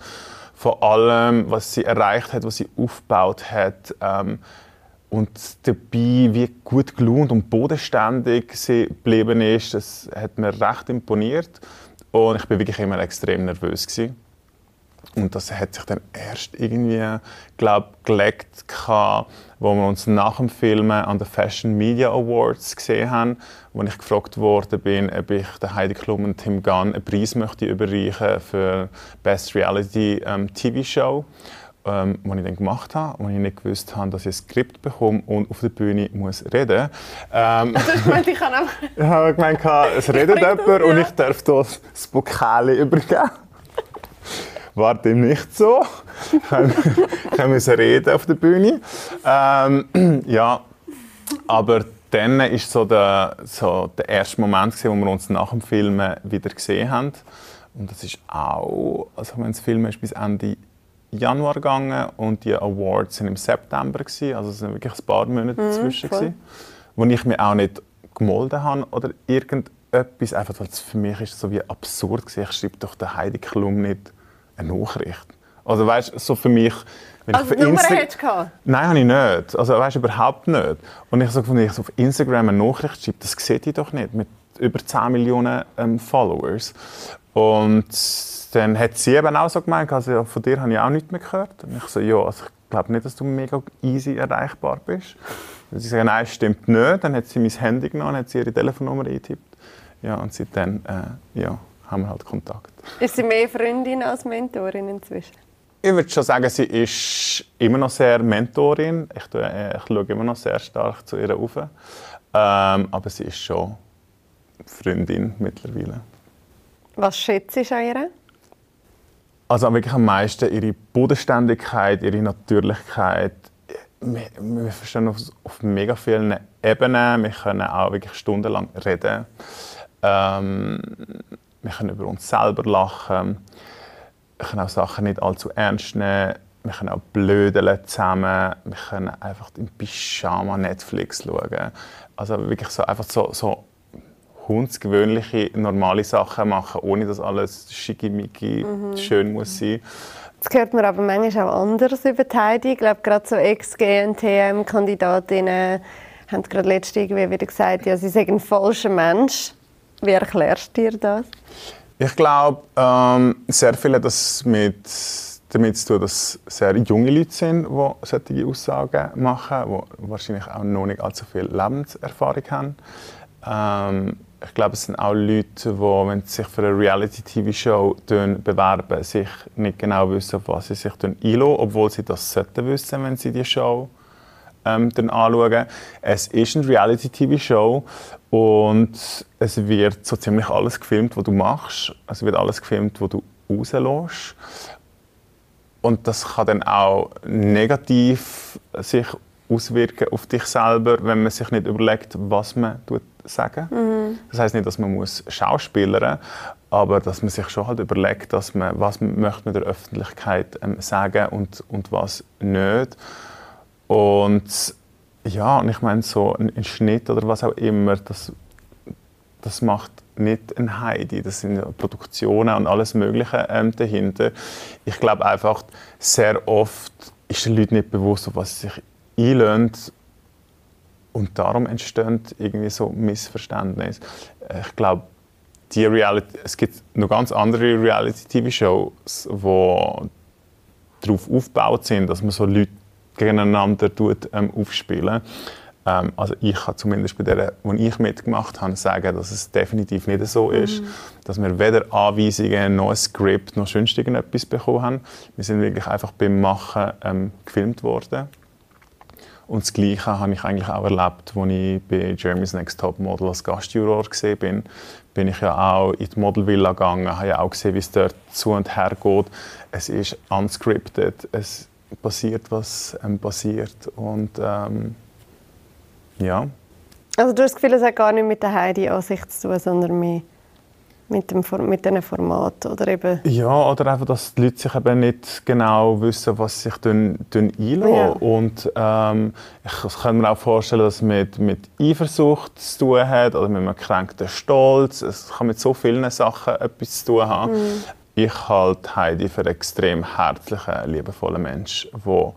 von allem, was sie erreicht hat, was sie aufgebaut hat. Ähm, und dabei, wie gut gelaunt und bodenständig sie geblieben ist, das hat mir recht imponiert. Und ich war wirklich immer extrem nervös gewesen. Und das hat sich dann erst irgendwie, glaub, gelegt, wo wir uns nach dem Film an den Fashion Media Awards gesehen haben, wo ich gefragt worden bin, ob ich der Heidi Klum und Tim Gunn einen Preis möchte überreichen für Best Reality ähm, TV Show ähm, was ich dann gemacht habe, wo ich nicht gewusst habe, dass ich ein Skript bekomme und auf der Bühne muss reden. Ähm, also ich meine, ich kann auch... ich habe gemeint, es redet jemand und ich darf das Pokal übergeben. War dem nicht so. ich musste reden auf der Bühne. Ähm, ja, aber dann war so der, so der erste Moment, gewesen, wo wir uns nach dem Filmen wieder gesehen haben. Und das ist auch, also wenn das Film ist bis Ende Januar gegangen und die Awards sind im September gewesen, also es sind wirklich ein paar Monate mhm, dazwischen gewesen, wo ich mir auch nicht gemolden habe oder irgendetwas, einfach weil es für mich ist so wie absurd gewesen. Ich schreibe doch der Heidi Klum nicht eine Nachricht. Also weißt, so für mich. Wenn also ich Nummer hättest du Nein, habe ich nicht. Also weißt überhaupt nicht. Und ich so, wenn ich so auf Instagram eine Nachricht schreibe, das sehe ich doch nicht mit über 10 Millionen ähm, Followers. Und dann hat sie eben auch so gemeint, also von dir habe ich auch nichts mehr gehört. Und ich so, ja, also ich glaube nicht, dass du mega easy erreichbar bist. Und sie sagen, nein, stimmt nicht. Dann hat sie mein Handy genommen, hat sie ihre Telefonnummer eingetippt. Ja, und seitdem äh, ja, haben wir halt Kontakt. Ist sie mehr Freundin als Mentorin inzwischen? Ich würde schon sagen, sie ist immer noch sehr Mentorin. Ich, äh, ich schaue immer noch sehr stark zu ihr auf. Ähm, aber sie ist schon Freundin mittlerweile. Was schätzt du an ihr? Also wirklich am meisten ihre Bodenständigkeit, ihre Natürlichkeit. Wir, wir verstehen auf, auf mega vielen Ebenen. Wir können auch wirklich stundenlang reden. Ähm, wir können über uns selber lachen. Wir können auch Sachen nicht allzu ernst nehmen. Wir können auch blödeln zusammen. Wir können einfach im Pyjama Netflix schauen. Also wirklich so, einfach so, so hundsgewöhnliche, normale Sachen machen, ohne dass alles schickimicki mhm. schön muss sein. Jetzt hört man aber manchmal auch anderes über die Heidi. Ich glaube, gerade so Ex-GNTM-Kandidatinnen haben gerade letztens irgendwie wieder gesagt, ja, sie sind ein falscher Mensch. Wie erklärst du dir das? Ich glaube, ähm, sehr viel hat das mit, damit zu tun, dass sehr junge Leute sind, die solche Aussagen machen, die wahrscheinlich auch noch nicht allzu viel Lebenserfahrung haben. Ähm, ich glaube, es sind auch Leute, die, wenn sie sich für eine Reality-TV-Show bewerben, sich nicht genau wissen, auf was sie sich einlassen, obwohl sie das sollten wissen, wenn sie die Show ähm, dann anschauen. Es ist eine Reality-TV-Show und es wird so ziemlich alles gefilmt, was du machst. Es wird alles gefilmt, was du rauslässt. Und das kann dann auch negativ sich auswirken auf dich selber, wenn man sich nicht überlegt, was man tut sagen. Mhm. Das heißt nicht, dass man muss schauspielern, aber dass man sich schon halt überlegt, dass man, was möchte man der Öffentlichkeit ähm, sagen und und was nicht. Und ja, und ich meine, so ein, Schnitt oder was auch immer, das, das macht nicht ein Heidi. Das sind Produktionen und alles Mögliche ähm, dahinter. Ich glaube einfach, sehr oft ist den Leuten nicht bewusst, auf was sie sich einlösen. Und darum entstehen irgendwie so Missverständnisse. Ich glaube, die Reality, es gibt noch ganz andere Reality-TV-Shows, die darauf aufgebaut sind, dass man so Leute gegeneinander tut, ähm, aufspielen. Ähm, also ich kann zumindest bei der, wo ich mitgemacht habe, sagen, dass es definitiv nicht so ist, mhm. dass wir weder Anweisungen noch ein Skript noch sonst irgendetwas bekommen haben. Wir sind wirklich einfach beim Machen ähm, gefilmt worden. Und das Gleiche habe ich eigentlich auch erlebt, als ich bei Jeremy's Next Top Model als Gastjuror gesehen bin. Bin ich ja auch in die Modelvilla gegangen, habe ja auch gesehen, wie es dort zu und her geht. Es ist unscripted. Es passiert, was ähm, passiert. Und ähm, ja. Also du hast das Gefühl, es hat gar nicht mit der Heidi-Ansicht zu tun, sondern mehr mit, dem, mit diesen Formaten oder eben... Ja, oder einfach, dass die Leute sich eben nicht genau wissen, was sie sich dann, dann einlassen. Ja. Und ähm, ich kann mir auch vorstellen, dass es mit, mit Eifersucht zu tun hat oder mit einem gekränkten Stolz. Es kann mit so vielen Sachen etwas zu tun haben. Mhm ich halte Heidi für einen extrem herzlichen, liebevollen Mensch, der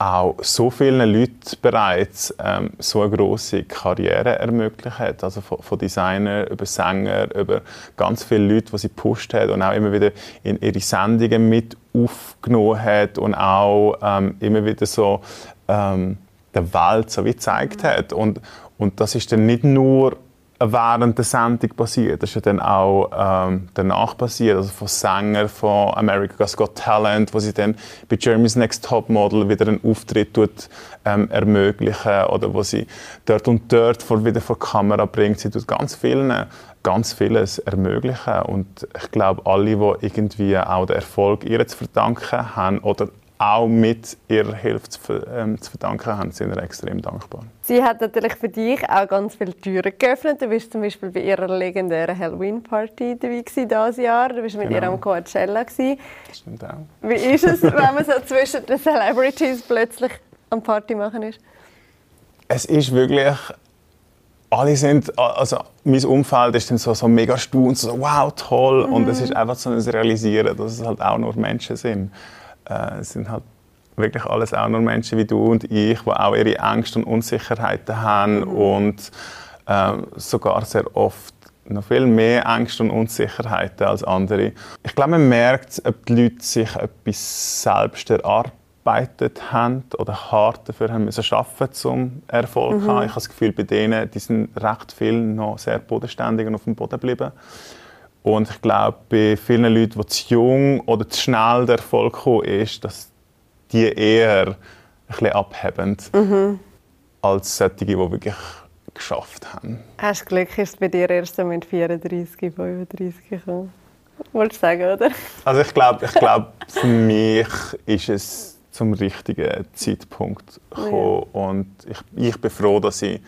auch so vielen Leuten bereits ähm, so eine große Karriere ermöglicht hat. Also von, von Designer über Sänger, über ganz viele Leute, die sie gepusht hat und auch immer wieder in ihre Sendungen mit aufgenommen hat und auch ähm, immer wieder so ähm, der Welt so wie gezeigt hat. Und, und das ist dann nicht nur während der Sendung passiert. Das ist ja dann auch ähm, danach passiert, also von Sängern von America's Got Talent, wo sie dann bei Jeremy's Next Top Model wieder einen Auftritt tut, ähm, ermöglichen oder wo sie dort und dort vor, wieder vor die Kamera bringt. Sie tut ganz vielen ganz vieles ermöglichen und ich glaube, alle, die irgendwie auch den Erfolg ihr zu verdanken haben oder auch mit ihrer Hilfe zu, ähm, zu, verdanken haben, sind wir extrem dankbar. Sie hat natürlich für dich auch ganz viele Türen geöffnet. Du bist zum Beispiel bei ihrer legendären Halloween-Party dabei dieses Jahr. Du bist mit genau. ihr am Coachella. Gewesen. Das stimmt auch. Wie ist es, wenn man so zwischen den Celebrities plötzlich am Party machen ist? Es ist wirklich alle sind, also mein Umfeld ist dann so, so mega staunt, so wow, toll. Mhm. Und es ist einfach so ein Realisieren, dass es halt auch nur Menschen sind äh, sind halt wirklich alles auch nur Menschen wie du und ich, die auch ihre Ängste und Unsicherheiten haben mhm. und äh, sogar sehr oft noch viel mehr Ängste und Unsicherheiten als andere. Ich glaube, man merkt, ob die Leute sich etwas selbst erarbeitet haben oder hart dafür haben müssen arbeiten, zum Erfolg zu mhm. haben. Ich habe das Gefühl, bei denen, die sind recht viel noch sehr bodenständig und auf dem Boden geblieben. Und ich glaube, bei vielen Leuten, die zu jung oder zu schnell der Erfolg gekommen ist, dass die eher ein bisschen abhebend mhm. als solche, die wirklich geschafft haben. Hast du Glück, ist es bei dir erst mit 34, 35 gekommen? Wolltest du sagen, oder? Also ich glaube, ich glaub, für mich ist es zum richtigen Zeitpunkt gekommen. Ja. Und ich, ich bin froh, dass ich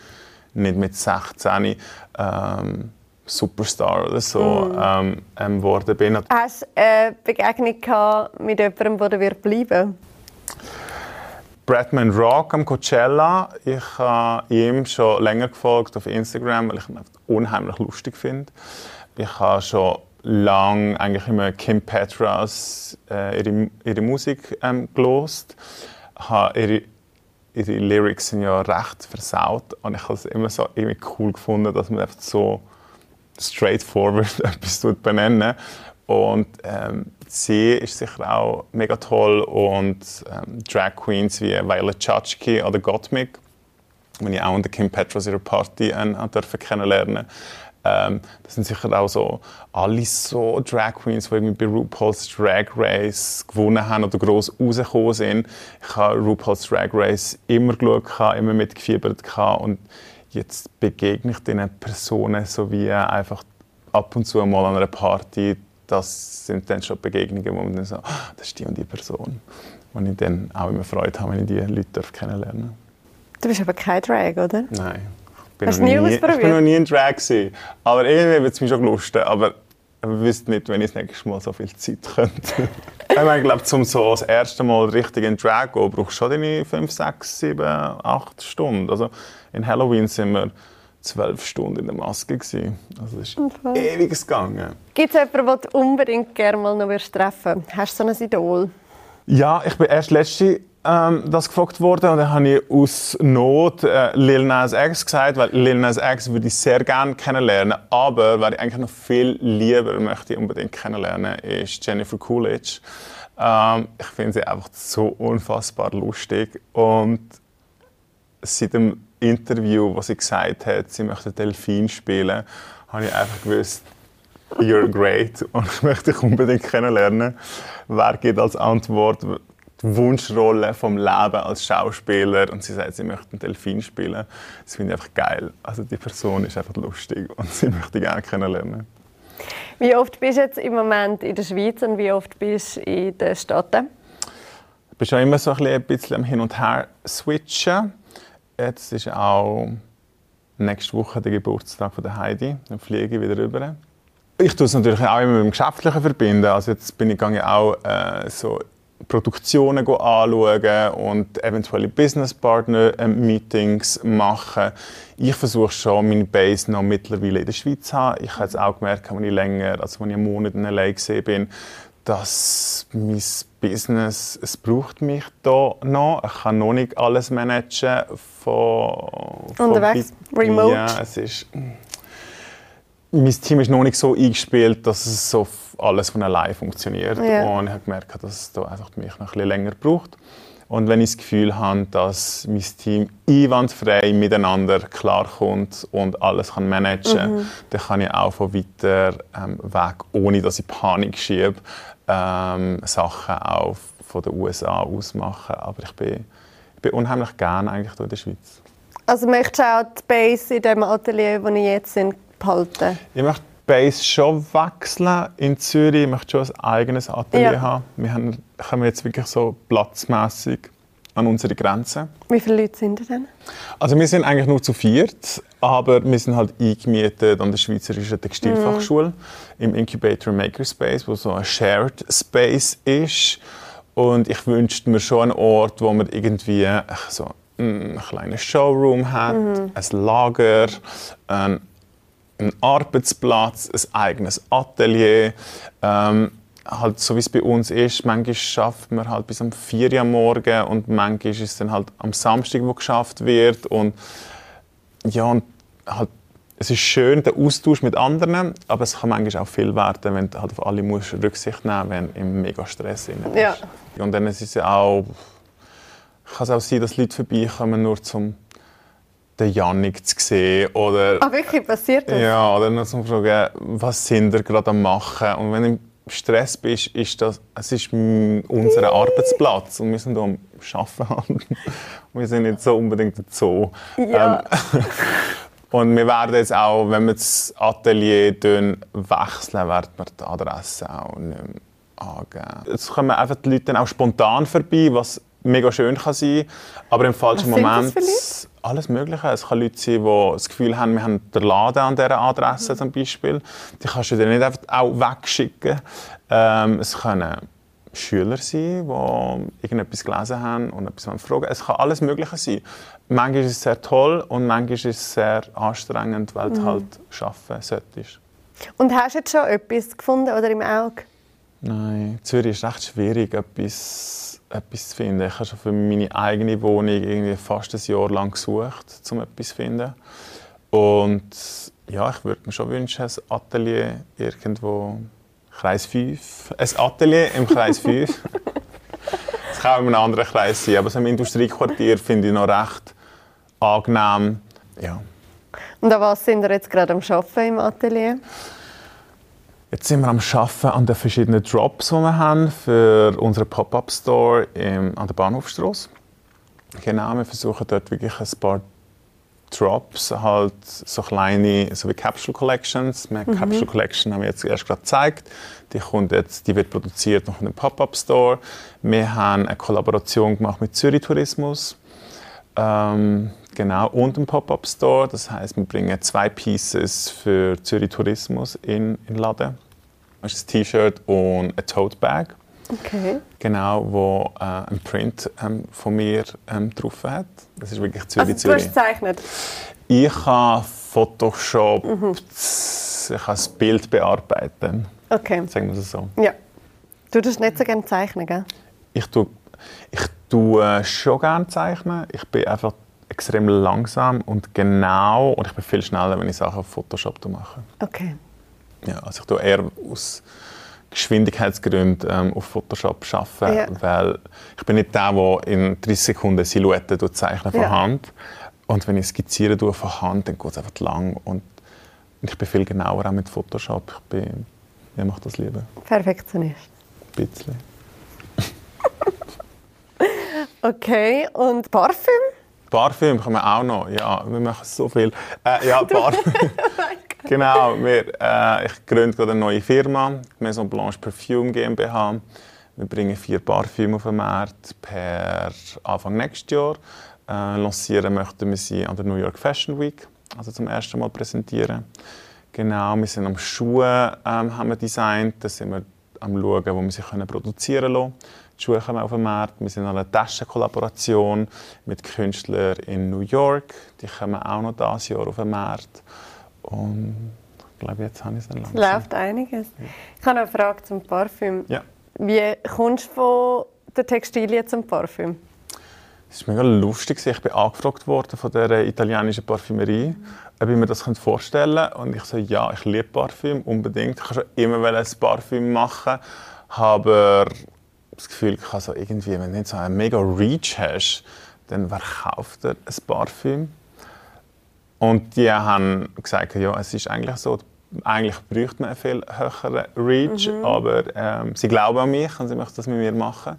nicht mit 16 ähm, Superstar oder so mm. ähm, geworden bin. Hast du eine Begegnung mit jemandem, der wird bleiben Bradman Rock am Coachella. Ich habe ihm schon länger gefolgt auf Instagram, weil ich ihn unheimlich lustig finde. Ich habe schon lang eigentlich immer Kim Petras äh, ihre, ihre Musik ähm, gelost. Ihre, ihre Lyrics sind ja recht versaut und ich habe es immer so irgendwie cool gefunden, dass man einfach so straightforward etwas benennen und ähm, sie ist sicher auch mega toll und ähm, Drag Queens wie Violet Chachki oder Gottmik, die ich auch an der Kim Petras ihrer Party äh, durfte kennenlernen ähm, das sind sicher auch so alle so Drag Queens, die irgendwie bei RuPaul's Drag Race gewonnen haben oder gross rausgekommen sind. Ich habe RuPaul's Drag Race immer geschaut, immer mitgefiebert und jetzt begegne ich diesen Personen so wie einfach ab und zu mal an einer Party. Das sind dann schon Begegnungen, wo man dann so, oh, das ist die und die Person. Und ich dann auch immer Freude habe, wenn ich diese Leute kennenlernen darf. Du bist aber kein Drag, oder? Nein bin Hast du nie ausprobiert? Ich bin noch nie in Drag gewesen. Aber irgendwie wird es mich schon gelustet. Aber ich wüsste nicht, wenn ich das nächste Mal so viel Zeit könnte. ich meine, glaube, um so das erste Mal richtig in Drag zu gehen, brauchst du schon deine 5, 6, 7, 8 Stunden. Also in Halloween sind wir zwölf Stunden in der Maske. Gewesen. Also es ist okay. ewig gegangen. Gibt es jemanden, den du unbedingt gerne mal noch treffen? Hast du so ein Idol? Ja, ich bin erst letzte ähm, das gefragt worden und dann habe ich aus Not äh, Lil Nas X gesagt, weil Lil Nas X würde ich sehr gerne kennenlernen, aber was ich eigentlich noch viel lieber möchte unbedingt kennenlernen, ist Jennifer Coolidge. Ähm, ich finde sie einfach so unfassbar lustig und seit dem Interview, wo sie gesagt hat, sie möchte Delfin spielen, habe ich einfach gewusst, you're great und ich möchte dich unbedingt kennenlernen. Wer geht als Antwort? die Wunschrolle vom Leben als Schauspieler und sie sagt, sie möchte einen Delfin spielen. Das finde ich einfach geil. Also die Person ist einfach lustig und sie möchte gerne kennenlernen. Wie oft bist du jetzt im Moment in der Schweiz und wie oft bist du in den Staaten? Ich bin schon immer so ein bisschen am Hin und Her switchen. Jetzt ist auch nächste Woche der Geburtstag von der Heidi. Dann fliege ich wieder rüber. Ich tue es natürlich auch immer mit dem Geschäftlichen verbinden. Also jetzt bin ich gegangen auch äh, so Produktionen anschauen und eventuelle Businesspartner-Meetings machen. Ich versuche schon, meine Base noch mittlerweile in der Schweiz zu haben. Ich habe es auch gemerkt, als ich länger, also als ich einen Monat in LA bin, dass mein Business, es braucht mich da noch. Ich kann noch nicht alles managen von, von Unterwegs, remote. Ja, es ist mein Team ist noch nicht so eingespielt, dass es so alles von allein funktioniert. Ja. Und ich habe gemerkt, dass es da einfach mich noch ein bisschen länger braucht. Und wenn ich das Gefühl habe, dass mein Team einwandfrei miteinander klarkommt und alles kann managen kann, mhm. dann kann ich auch von weiter ähm, weg, ohne dass ich Panik schiebe, ähm, Sachen auch von den USA aus machen. Aber ich bin, ich bin unheimlich gerne eigentlich hier in der Schweiz. Also möchtest du auch die Base in dem Atelier, wo ich jetzt bin, behalten? Ich möchte die Base schon wechseln in Zürich. Ich möchte schon ein eigenes Atelier ja. haben. Wir haben, kommen jetzt wirklich so platzmässig an unsere Grenzen. Wie viele Leute sind denn? Also wir sind eigentlich nur zu viert, aber wir sind halt eingemietet an der Schweizerischen Textilfachschule mm. im Incubator Makerspace, wo so ein Shared Space ist. Und ich wünschte mir schon einen Ort, wo man irgendwie so einen kleinen Showroom hat, mm. ein Lager, ein einen Arbeitsplatz, ein eigenes Atelier. Ähm, halt so wie es bei uns ist, manchmal schafft man halt bis um 4 Uhr am Morgen und manchmal ist es dann halt am Samstag, wo geschafft wird und ja und halt es ist schön der Austausch mit anderen, aber es kann manchmal auch viel werden, wenn du halt auf alle musst Rücksicht nehmen, wenn du im mega Stress bist. Ja. Und dann ist es ja auch kann es auch sein, dass Leute vorbeikommen nur zum den Janik zu sehen. Oder, ah, wirklich? Passiert das? Ja, oder noch zum Fragen, was sind wir gerade am machen? Und wenn Stress bist, ist das, es ist unser Arbeitsplatz und wir sind hier am Arbeiten. wir sind nicht so unbedingt so. Ja. Ähm, und wir werden jetzt auch, wenn wir das Atelier wechseln, werden wir die Adresse auch nicht mehr angeben. Jetzt kommen einfach die Leute dann auch spontan vorbei, was mega schön kann sein aber im falschen was Moment alles Mögliche. Es kann Leute sein, die das Gefühl haben, wir haben den Laden an dieser Adresse zum Beispiel. Die kannst du dann nicht einfach auch wegschicken. Ähm, es können Schüler sein, die irgendetwas gelesen haben und etwas fragen Es kann alles Mögliche sein. Manchmal ist es sehr toll und manchmal ist es sehr anstrengend, weil du mhm. halt arbeiten solltest. Und hast du jetzt schon etwas gefunden oder im Auge? Nein, Zürich ist recht schwierig, etwas, etwas zu finden. Ich habe schon für meine eigene Wohnung irgendwie fast ein Jahr lang gesucht, um etwas zu finden. Und ja, ich würde mir schon wünschen, ein Atelier irgendwo, Kreis 5. Ein Atelier im Kreis 5. das kann auch in einem anderen Kreis sein, aber so im Industriequartier finde ich noch recht angenehm. Ja. Und an was sind wir jetzt gerade am Arbeiten im Atelier? Jetzt sind wir am Arbeiten an den verschiedenen Drops, die wir haben für unseren Pop-Up-Store an der Bahnhofstrasse. Genau, wir versuchen dort wirklich ein paar Drops, halt so kleine, so wie Capsule Collections. Wir mhm. Capsule Collection haben wir jetzt erst gerade gezeigt. Die, kommt jetzt, die wird produziert noch in einem Pop-Up-Store. Wir haben eine Kollaboration gemacht mit Zürich Tourismus. Ähm, genau, und einem Pop-Up-Store. Das heißt, wir bringen zwei Pieces für Zürich Tourismus in, in den Laden. Das ist ein T-Shirt und ein Tote Bag. Okay. Genau, wo äh, ein Print ähm, von mir ähm, drauf hat. Das ist wirklich Zürich, also, du hast gezeichnet? Ich habe Photoshop, mhm. ich habe das Bild bearbeiten. Okay. Sagen wir es so. Ja. Du tust nicht so gerne zeichnen, gell? Ich tue, ich tue schon gerne zeichnen. Ich bin einfach extrem langsam und genau und ich bin viel schneller, wenn ich Sachen auf Photoshop mache. Okay. Ja, also ich tue eher aus Geschwindigkeitsgründen ähm, auf Photoshop arbeiten, ja. weil ich bin nicht der, der in 30 Sekunden Silhouetten zeichnet von ja. Hand. Und wenn ich skizziere tue von Hand, dann geht es einfach lang und ich bin viel genauer auch mit Photoshop. Ich bin, ich mache das lieber. Perfektionist. Ein bisschen. okay, und Parfüm? Parfüm können wir auch noch. Ja, wir machen so viel. Äh, ja, Parfüm. genau, wir, äh, ich gründe gerade eine neue Firma, Maison Blanche Perfume GmbH. Wir bringen vier Parfüme auf den Markt per Anfang nächstes Jahr. Äh, lancieren möchten wir sie an der New York Fashion Week, also zum ersten Mal präsentieren. Genau, wir sind am Schuhe ähm, haben wir designt, da sind wir am schauen, wo wir sie können produzieren können. Die Schuhe kommen auf den Markt. Wir sind an einer Taschenkollaboration mit Künstlern in New York. Die kommen auch noch dieses Jahr auf den Markt. Und ich glaube, jetzt habe ich es dann langsam. Es läuft einiges. Ich habe eine Frage zum Parfüm. Ja. Wie kommst du von der Textilien zum Parfüm? Es ist mega lustig. Ich bin angefragt worden von der italienischen Parfümerie, ob ich mir das vorstellen könnte. Und ich so, ja, ich liebe Parfüm unbedingt. Ich wollte schon immer ein Parfüm machen, aber das Gefühl, ich habe so irgendwie, wenn du nicht so einen mega Reach hast, dann wer kauft ein Parfüm? Und die haben gesagt, ja, es ist eigentlich so, eigentlich bräuchte man einen viel höheren Reach, mhm. aber ähm, sie glauben an mich und sie möchten das mit mir machen.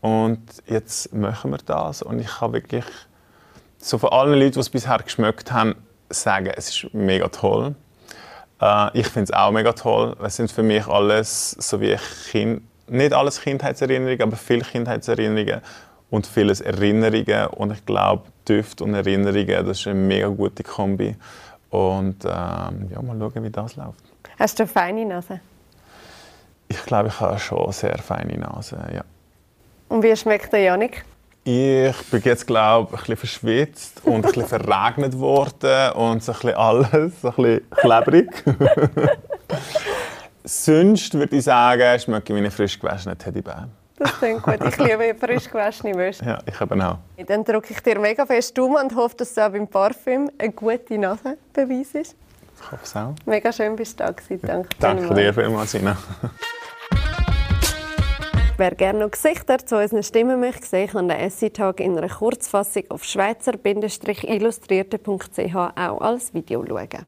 Und jetzt machen wir das und ich habe wirklich so von allen Leuten, die es bisher geschmeckt haben, sagen, es ist mega toll. Äh, ich finde es auch mega toll. Es sind für mich alles, so wie ich Kind, nicht alles Kindheitserinnerungen, aber viele Kindheitserinnerungen und vieles Erinnerungen. Und ich glaube, Düfte und Erinnerungen, das ist eine mega gute Kombi. Und ähm, ja, mal schauen, wie das läuft. Hast du eine feine Nase? Ich glaube, ich habe schon eine sehr feine Nase, ja. Und wie schmeckt der Janik? Ich bin jetzt, glaube ich, ein bisschen verschwitzt und ein bisschen verregnet worden und so ein bisschen alles, so ein bisschen klebrig. Sonst würde ich sagen, schmecke ich wie ein frisch gewaschener Teddybär. Das klingt gut. Ich liebe frisch gewaschene Wäsche. Ja, ich eben auch. Dann drücke ich dir mega fest um und hoffe, dass es auch beim Parfüm eine gute Nasenbeweis ist. Ich hoffe es auch. Mega schön, bist du da gewesen. Danke, Danke dir vielmals, Sina. Wer gerne noch Gesichter zu unseren Stimmen möchte sehen, kann den Essay-Tag in einer Kurzfassung auf schweizer-illustrierte.ch auch als Video schauen.